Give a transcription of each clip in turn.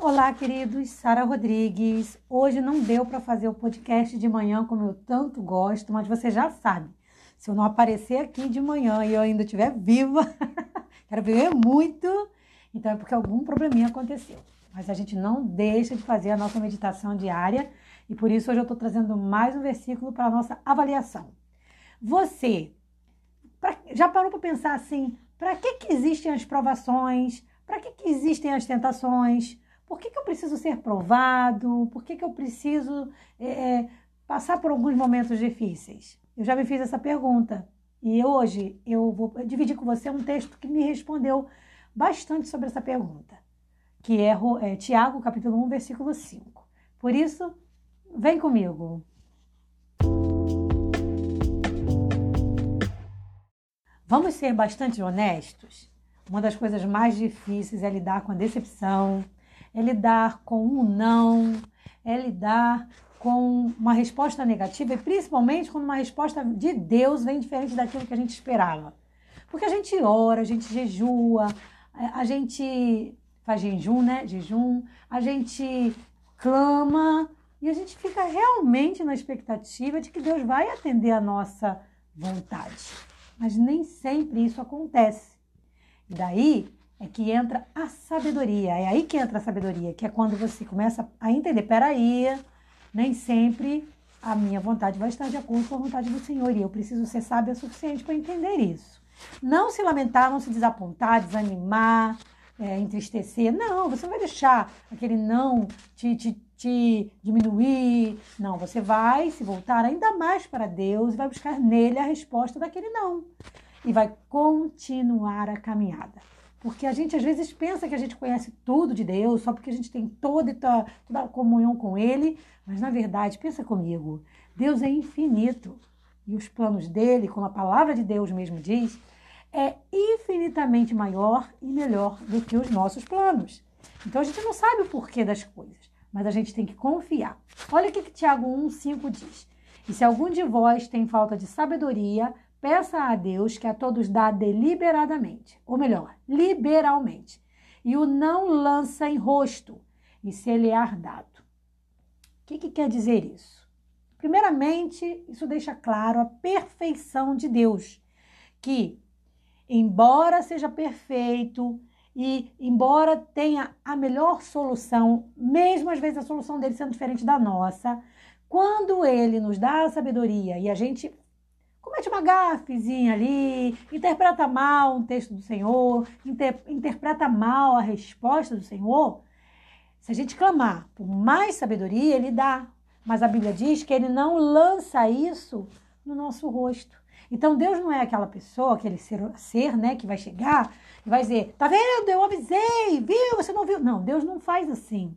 Olá, queridos, Sara Rodrigues. Hoje não deu para fazer o podcast de manhã como eu tanto gosto, mas você já sabe. Se eu não aparecer aqui de manhã e eu ainda estiver viva, quero viver muito, então é porque algum probleminha aconteceu. Mas a gente não deixa de fazer a nossa meditação diária e por isso hoje eu estou trazendo mais um versículo para a nossa avaliação. Você pra, já parou para pensar assim: para que, que existem as provações? Para que, que existem as tentações? Por que, que eu preciso ser provado? Por que, que eu preciso é, passar por alguns momentos difíceis? Eu já me fiz essa pergunta e hoje eu vou dividir com você um texto que me respondeu bastante sobre essa pergunta, que é, é Tiago, capítulo 1, versículo 5. Por isso, vem comigo. Vamos ser bastante honestos? Uma das coisas mais difíceis é lidar com a decepção, é lidar com um não, é lidar com uma resposta negativa e principalmente quando uma resposta de Deus vem diferente daquilo que a gente esperava. Porque a gente ora, a gente jejua, a gente faz jejum, né? Jejum, a gente clama e a gente fica realmente na expectativa de que Deus vai atender a nossa vontade. Mas nem sempre isso acontece. E daí é que entra a sabedoria. É aí que entra a sabedoria, que é quando você começa a entender, peraí, nem sempre a minha vontade vai estar de acordo com a vontade do Senhor. E eu preciso ser sábia o suficiente para entender isso. Não se lamentar, não se desapontar, desanimar, é, entristecer. Não, você não vai deixar aquele não te, te, te diminuir. Não, você vai se voltar ainda mais para Deus e vai buscar nele a resposta daquele não. E vai continuar a caminhada. Porque a gente às vezes pensa que a gente conhece tudo de Deus, só porque a gente tem toda, toda a comunhão com Ele, mas na verdade, pensa comigo, Deus é infinito. E os planos dele, como a palavra de Deus mesmo diz, é infinitamente maior e melhor do que os nossos planos. Então a gente não sabe o porquê das coisas, mas a gente tem que confiar. Olha o que, que Tiago 1,5 diz. E se algum de vós tem falta de sabedoria, Peça a Deus que a todos dá deliberadamente, ou melhor, liberalmente, e o não lança em rosto, e se ele é ardado. O que, que quer dizer isso? Primeiramente, isso deixa claro a perfeição de Deus, que, embora seja perfeito e embora tenha a melhor solução, mesmo às vezes a solução dele sendo diferente da nossa, quando ele nos dá a sabedoria e a gente comete uma gafezinha ali, interpreta mal um texto do Senhor, inter, interpreta mal a resposta do Senhor, se a gente clamar por mais sabedoria, ele dá. Mas a Bíblia diz que ele não lança isso no nosso rosto. Então Deus não é aquela pessoa, aquele ser, ser né, que vai chegar e vai dizer: tá vendo? Eu avisei, viu? Você não viu? Não, Deus não faz assim.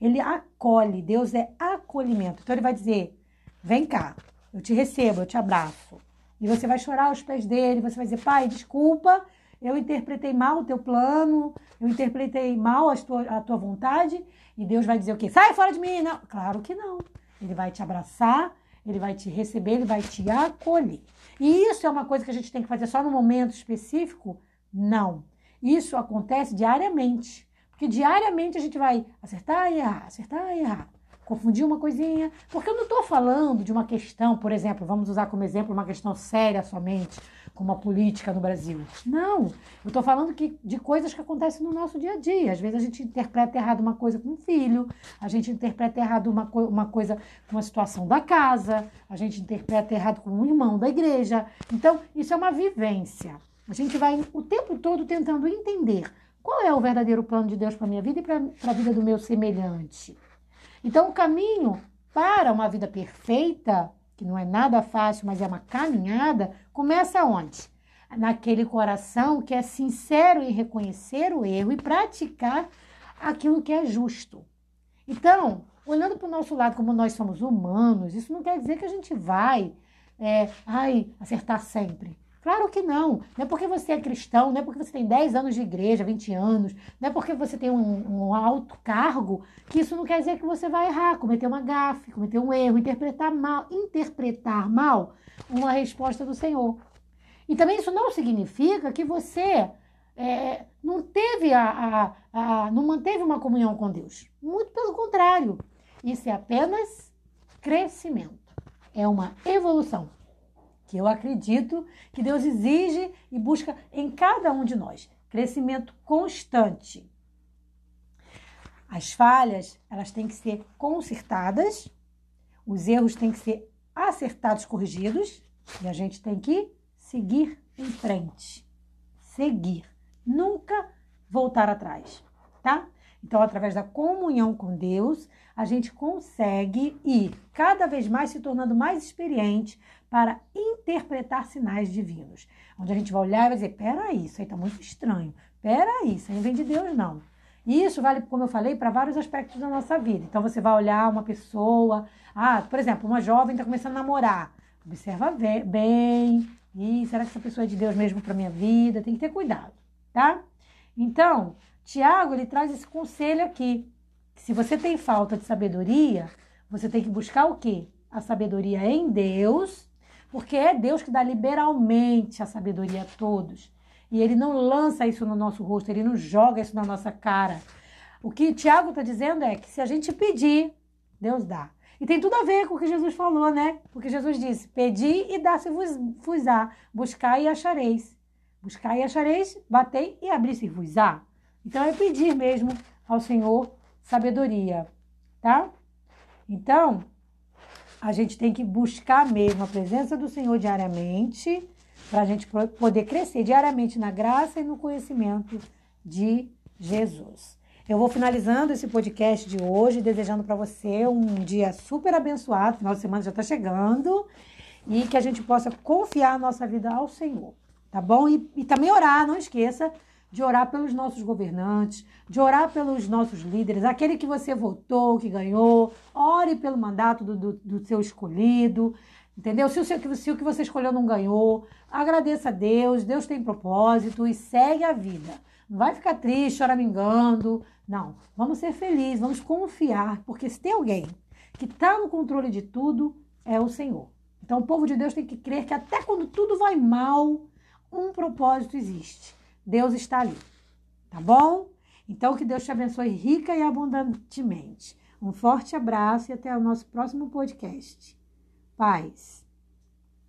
Ele acolhe, Deus é acolhimento. Então ele vai dizer: vem cá, eu te recebo, eu te abraço. E você vai chorar aos pés dele, você vai dizer, pai, desculpa, eu interpretei mal o teu plano, eu interpretei mal a tua, a tua vontade, e Deus vai dizer o quê? Sai fora de mim! Não, claro que não. Ele vai te abraçar, ele vai te receber, ele vai te acolher. E isso é uma coisa que a gente tem que fazer só no momento específico? Não. Isso acontece diariamente. Porque diariamente a gente vai acertar e errar, acertar e errar confundir uma coisinha, porque eu não estou falando de uma questão, por exemplo, vamos usar como exemplo uma questão séria somente, como a política no Brasil. Não, eu estou falando que, de coisas que acontecem no nosso dia a dia. Às vezes a gente interpreta errado uma coisa com um filho, a gente interpreta errado uma, co uma coisa com uma situação da casa, a gente interpreta errado com um irmão da igreja. Então, isso é uma vivência. A gente vai o tempo todo tentando entender qual é o verdadeiro plano de Deus para a minha vida e para a vida do meu semelhante. Então, o caminho para uma vida perfeita, que não é nada fácil, mas é uma caminhada, começa onde? Naquele coração que é sincero em reconhecer o erro e praticar aquilo que é justo. Então, olhando para o nosso lado como nós somos humanos, isso não quer dizer que a gente vai é, ai, acertar sempre. Claro que não. Não é porque você é cristão, não é porque você tem 10 anos de igreja, 20 anos, não é porque você tem um, um alto cargo, que isso não quer dizer que você vai errar, cometer uma gafe, cometer um erro, interpretar mal, interpretar mal uma resposta do Senhor. E também isso não significa que você é, não teve a, a, a, não manteve uma comunhão com Deus. Muito pelo contrário. Isso é apenas crescimento. É uma evolução que eu acredito que Deus exige e busca em cada um de nós. Crescimento constante. As falhas, elas têm que ser consertadas, os erros têm que ser acertados, corrigidos, e a gente tem que seguir em frente. Seguir. Nunca voltar atrás, tá? Então, através da comunhão com Deus, a gente consegue ir cada vez mais se tornando mais experiente para interpretar sinais divinos. Onde a gente vai olhar e vai dizer: peraí, isso aí tá muito estranho. Peraí, isso aí não vem de Deus, não. Isso vale, como eu falei, para vários aspectos da nossa vida. Então, você vai olhar uma pessoa, ah, por exemplo, uma jovem está começando a namorar. Observa bem. E será que essa pessoa é de Deus mesmo para minha vida? Tem que ter cuidado, tá? Então, Tiago, ele traz esse conselho aqui. Se você tem falta de sabedoria, você tem que buscar o quê? A sabedoria em Deus, porque é Deus que dá liberalmente a sabedoria a todos. E ele não lança isso no nosso rosto, ele não joga isso na nossa cara. O que Tiago está dizendo é que se a gente pedir, Deus dá. E tem tudo a ver com o que Jesus falou, né? Porque Jesus disse: Pedi e dá-se-vos-á, buscai e achareis. Buscai e achareis, batei e abri-se-vos-á. Então é pedir mesmo ao Senhor sabedoria, tá? Então, a gente tem que buscar mesmo a presença do Senhor diariamente, para a gente poder crescer diariamente na graça e no conhecimento de Jesus. Eu vou finalizando esse podcast de hoje, desejando para você um dia super abençoado. Final de semana já está chegando. E que a gente possa confiar a nossa vida ao Senhor, tá bom? E, e também orar, não esqueça de orar pelos nossos governantes, de orar pelos nossos líderes, aquele que você votou, que ganhou, ore pelo mandato do, do, do seu escolhido, entendeu? Se o, seu, se o que você escolheu não ganhou, agradeça a Deus, Deus tem propósito e segue a vida. Não vai ficar triste, choramingando, não. Vamos ser felizes, vamos confiar, porque se tem alguém que está no controle de tudo, é o Senhor. Então o povo de Deus tem que crer que até quando tudo vai mal, um propósito existe. Deus está ali. Tá bom? Então, que Deus te abençoe rica e abundantemente. Um forte abraço e até o nosso próximo podcast. Paz.